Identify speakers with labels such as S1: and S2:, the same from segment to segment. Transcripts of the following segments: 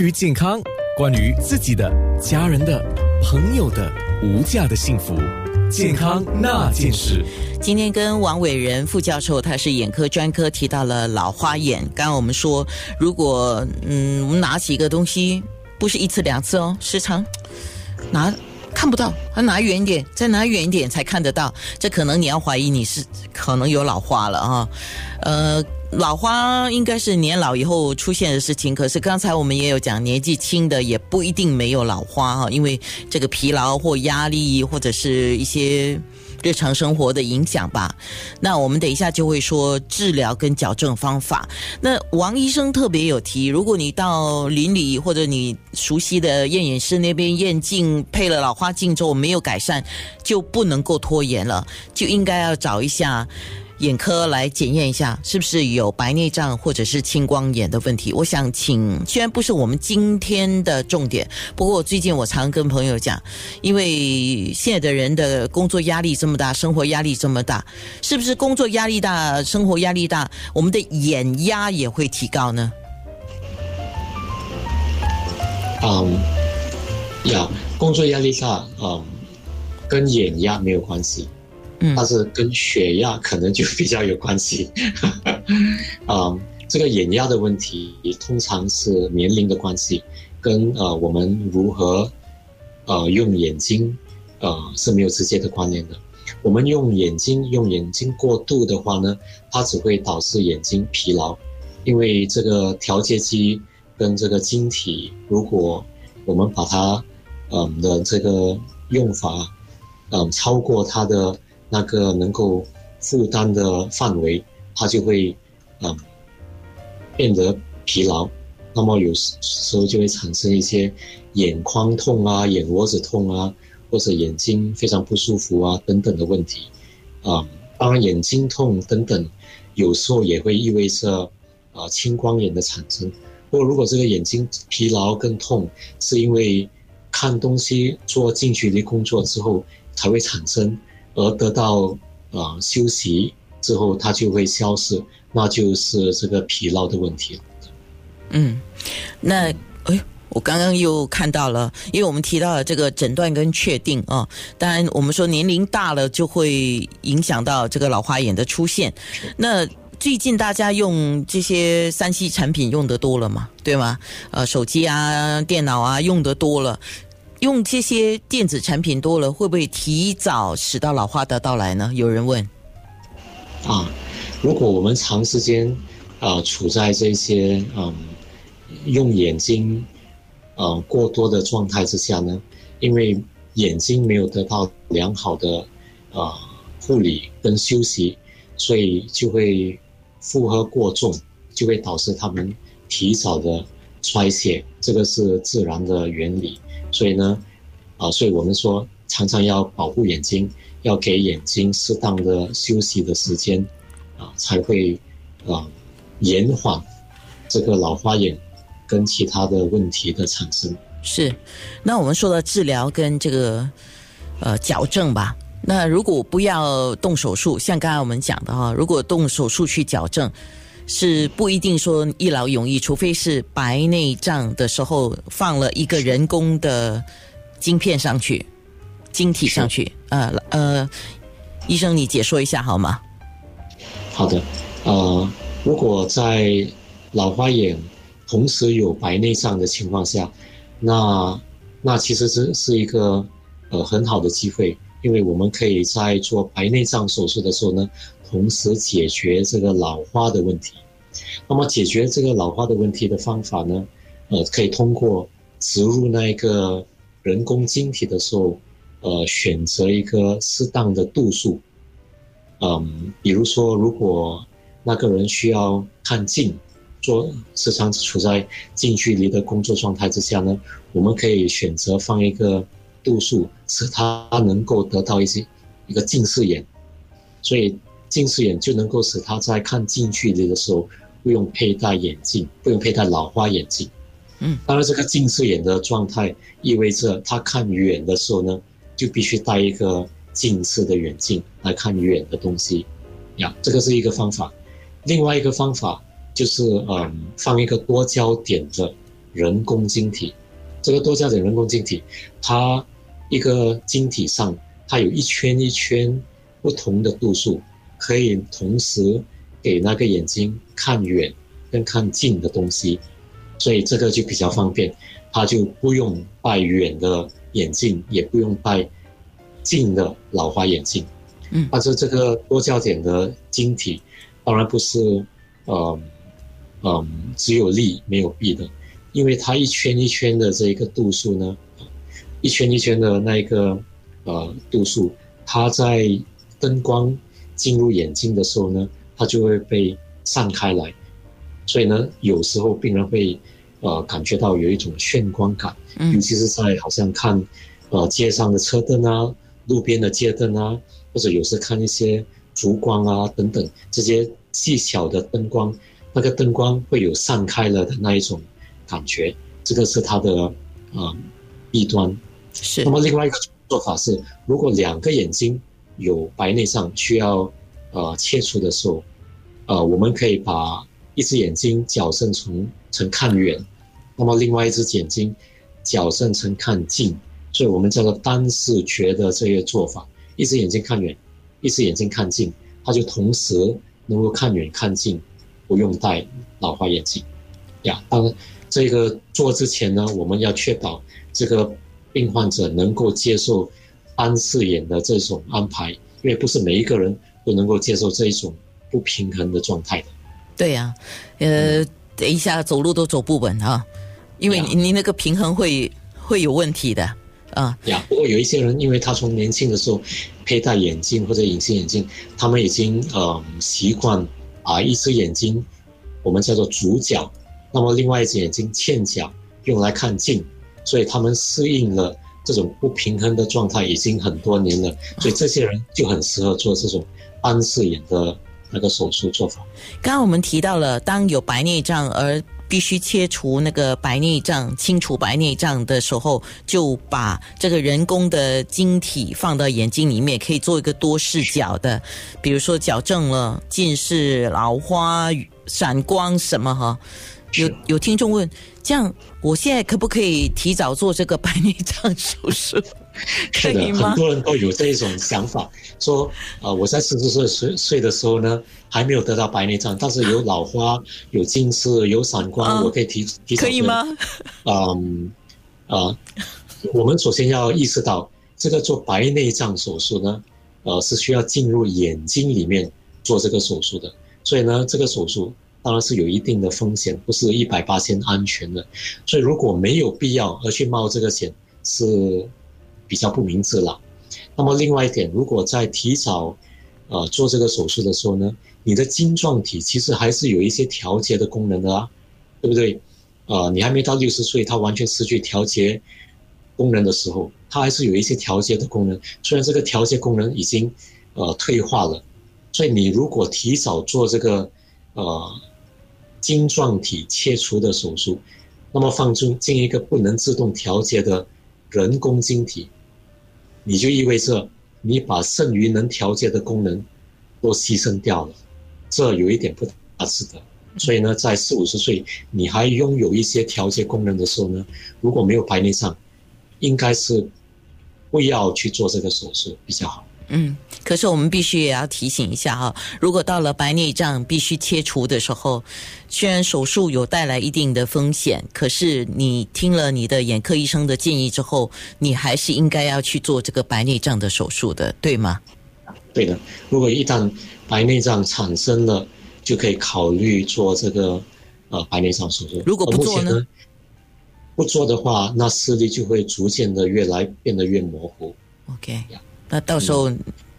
S1: 关于健康，关于自己的、家人的、朋友的无价的幸福，健康那件事。
S2: 今天跟王伟仁副教授，他是眼科专科，提到了老花眼。刚刚我们说，如果嗯，我们拿起一个东西，不是一次两次哦，时常拿看不到，还拿远一点，再拿远一点才看得到。这可能你要怀疑你是可能有老花了啊，呃。老花应该是年老以后出现的事情，可是刚才我们也有讲，年纪轻的也不一定没有老花哈，因为这个疲劳或压力或者是一些日常生活的影响吧。那我们等一下就会说治疗跟矫正方法。那王医生特别有提，如果你到邻里或者你熟悉的验眼师那边验镜配了老花镜之后没有改善，就不能够拖延了，就应该要找一下。眼科来检验一下，是不是有白内障或者是青光眼的问题？我想请，虽然不是我们今天的重点，不过最近我常跟朋友讲，因为现在的人的工作压力这么大，生活压力这么大，是不是工作压力大、生活压力大，我们的眼压也会提高呢？
S3: 嗯，呀，工作压力大，嗯，跟眼压没有关系。但是跟血压可能就比较有关系，啊，这个眼压的问题通常是年龄的关系，跟呃我们如何呃用眼睛呃是没有直接的关联的。我们用眼睛用眼睛过度的话呢，它只会导致眼睛疲劳，因为这个调节机跟这个晶体，如果我们把它嗯的这个用法嗯超过它的。那个能够负担的范围，它就会嗯变得疲劳，那么有时候就会产生一些眼眶痛啊、眼窝子痛啊，或者眼睛非常不舒服啊等等的问题啊。当然，眼睛痛等等，有时候也会意味着啊青光眼的产生。不过，如果这个眼睛疲劳跟痛是因为看东西做近距离工作之后才会产生。而得到啊休息之后，它就会消失，那就是这个疲劳的问题了。
S2: 嗯，那哎，我刚刚又看到了，因为我们提到了这个诊断跟确定啊。当然，我们说年龄大了就会影响到这个老花眼的出现。那最近大家用这些三 C 产品用的多了嘛？对吗？呃，手机啊、电脑啊用的多了。用这些电子产品多了，会不会提早使到老花的到来呢？有人问。
S3: 啊，如果我们长时间啊处在这些嗯用眼睛呃过多的状态之下呢，因为眼睛没有得到良好的啊护理跟休息，所以就会负荷过重，就会导致他们提早的衰竭，这个是自然的原理。所以呢，啊，所以我们说常常要保护眼睛，要给眼睛适当的休息的时间，啊，才会啊延缓这个老花眼跟其他的问题的产生。
S2: 是，那我们说的治疗跟这个呃矫正吧。那如果不要动手术，像刚才我们讲的哈，如果动手术去矫正。是不一定说一劳永逸，除非是白内障的时候放了一个人工的晶片上去，晶体上去。呃呃，医生你解说一下好吗？
S3: 好的，呃，如果在老花眼同时有白内障的情况下，那那其实是是一个呃很好的机会，因为我们可以在做白内障手术的时候呢。同时解决这个老花的问题，那么解决这个老花的问题的方法呢？呃，可以通过植入那一个人工晶体的时候，呃，选择一个适当的度数。嗯，比如说，如果那个人需要看近，做时常处在近距离的工作状态之下呢，我们可以选择放一个度数，使他能够得到一些一个近视眼，所以。近视眼就能够使他在看近距离的时候不用佩戴眼镜，不用佩戴老花眼镜。
S2: 嗯，
S3: 当然，这个近视眼的状态意味着他看远的时候呢，就必须戴一个近视的眼镜来看远的东西。呀，这个是一个方法。另外一个方法就是，嗯，放一个多焦点的人工晶体。这个多焦点人工晶体，它一个晶体上，它有一圈一圈不同的度数，可以同时给那个眼睛看远跟看近的东西，所以这个就比较方便，它就不用戴远的眼镜，也不用戴近的老花眼镜。
S2: 嗯，
S3: 但是这个多焦点的晶体，当然不是，呃，嗯，只有利没有弊的。因为它一圈一圈的这一个度数呢，一圈一圈的那一个呃度数，它在灯光进入眼睛的时候呢，它就会被散开来，所以呢，有时候病人会呃感觉到有一种眩光感，尤其是在好像看呃街上的车灯啊、路边的街灯啊，或者有时看一些烛光啊等等这些细小的灯光，那个灯光会有散开了的那一种。感觉这个是它的呃弊端，
S2: 是。
S3: 那么另外一个做法是，如果两个眼睛有白内障需要呃切除的时候，呃，我们可以把一只眼睛矫正成成看远，那么另外一只眼睛矫正成看近，所以我们叫做单视觉的这个做法，一只眼睛看远，一只眼睛看近，它就同时能够看远看近，不用戴老花眼镜呀，当然。这个做之前呢，我们要确保这个病患者能够接受单视眼的这种安排，因为不是每一个人都能够接受这一种不平衡的状态的。
S2: 对呀，呃，等一下走路都走不稳啊，因为你你那个平衡会会有问题的啊。
S3: 呀，不过有一些人，因为他从年轻的时候佩戴眼镜或者隐形眼镜，他们已经呃习惯啊一只眼睛，我们叫做主角。那么另外一只眼睛欠角，用来看近，所以他们适应了这种不平衡的状态已经很多年了，所以这些人就很适合做这种安视眼的那个手术做法。
S2: 刚刚我们提到了，当有白内障而必须切除那个白内障、清除白内障的时候，就把这个人工的晶体放到眼睛里面，可以做一个多视角的，比如说矫正了近视、老花、散光什么哈。有有听众问，这样我现在可不可以提早做这个白内障手术？
S3: 可以吗？很多人都有这一种想法，说啊，我在四十岁岁岁的时候呢，还没有得到白内障，但是有老花、有近视、有散光，我可以提提早。
S2: 可以吗？
S3: 嗯啊，我们首先要意识到，这个做白内障手术呢，呃，是需要进入眼睛里面做这个手术的，所以呢，这个手术。当然是有一定的风险，不是一百八千安全的，所以如果没有必要而去冒这个险，是比较不明智了。那么另外一点，如果在提早呃做这个手术的时候呢，你的晶状体其实还是有一些调节的功能的啊，对不对？呃，你还没到六十岁，它完全失去调节功能的时候，它还是有一些调节的功能。虽然这个调节功能已经呃退化了，所以你如果提早做这个呃。晶状体切除的手术，那么放进进一个不能自动调节的人工晶体，你就意味着你把剩余能调节的功能都牺牲掉了，这有一点不大值得。所以呢，在四五十岁你还拥有一些调节功能的时候呢，如果没有白内障，应该是不要去做这个手术比较好。
S2: 嗯，可是我们必须也要提醒一下哈，如果到了白内障必须切除的时候，虽然手术有带来一定的风险，可是你听了你的眼科医生的建议之后，你还是应该要去做这个白内障的手术的，对吗？
S3: 对的，如果一旦白内障产生了，就可以考虑做这个呃白内障手术。
S2: 如果不做呢？
S3: 不做的话，那视力就会逐渐的越来变得越模糊。
S2: OK。那到时候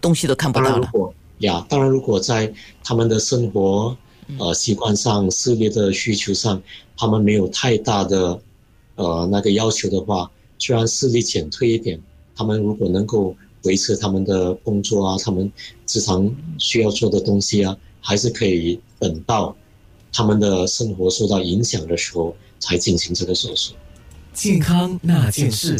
S2: 东西都看不到了。
S3: 呀，当然，如果在他们的生活呃习惯上、视力的需求上，他们没有太大的呃那个要求的话，虽然视力减退一点，他们如果能够维持他们的工作啊，他们日常需要做的东西啊，还是可以等到他们的生活受到影响的时候才进行这个手术。
S1: 健康那件事。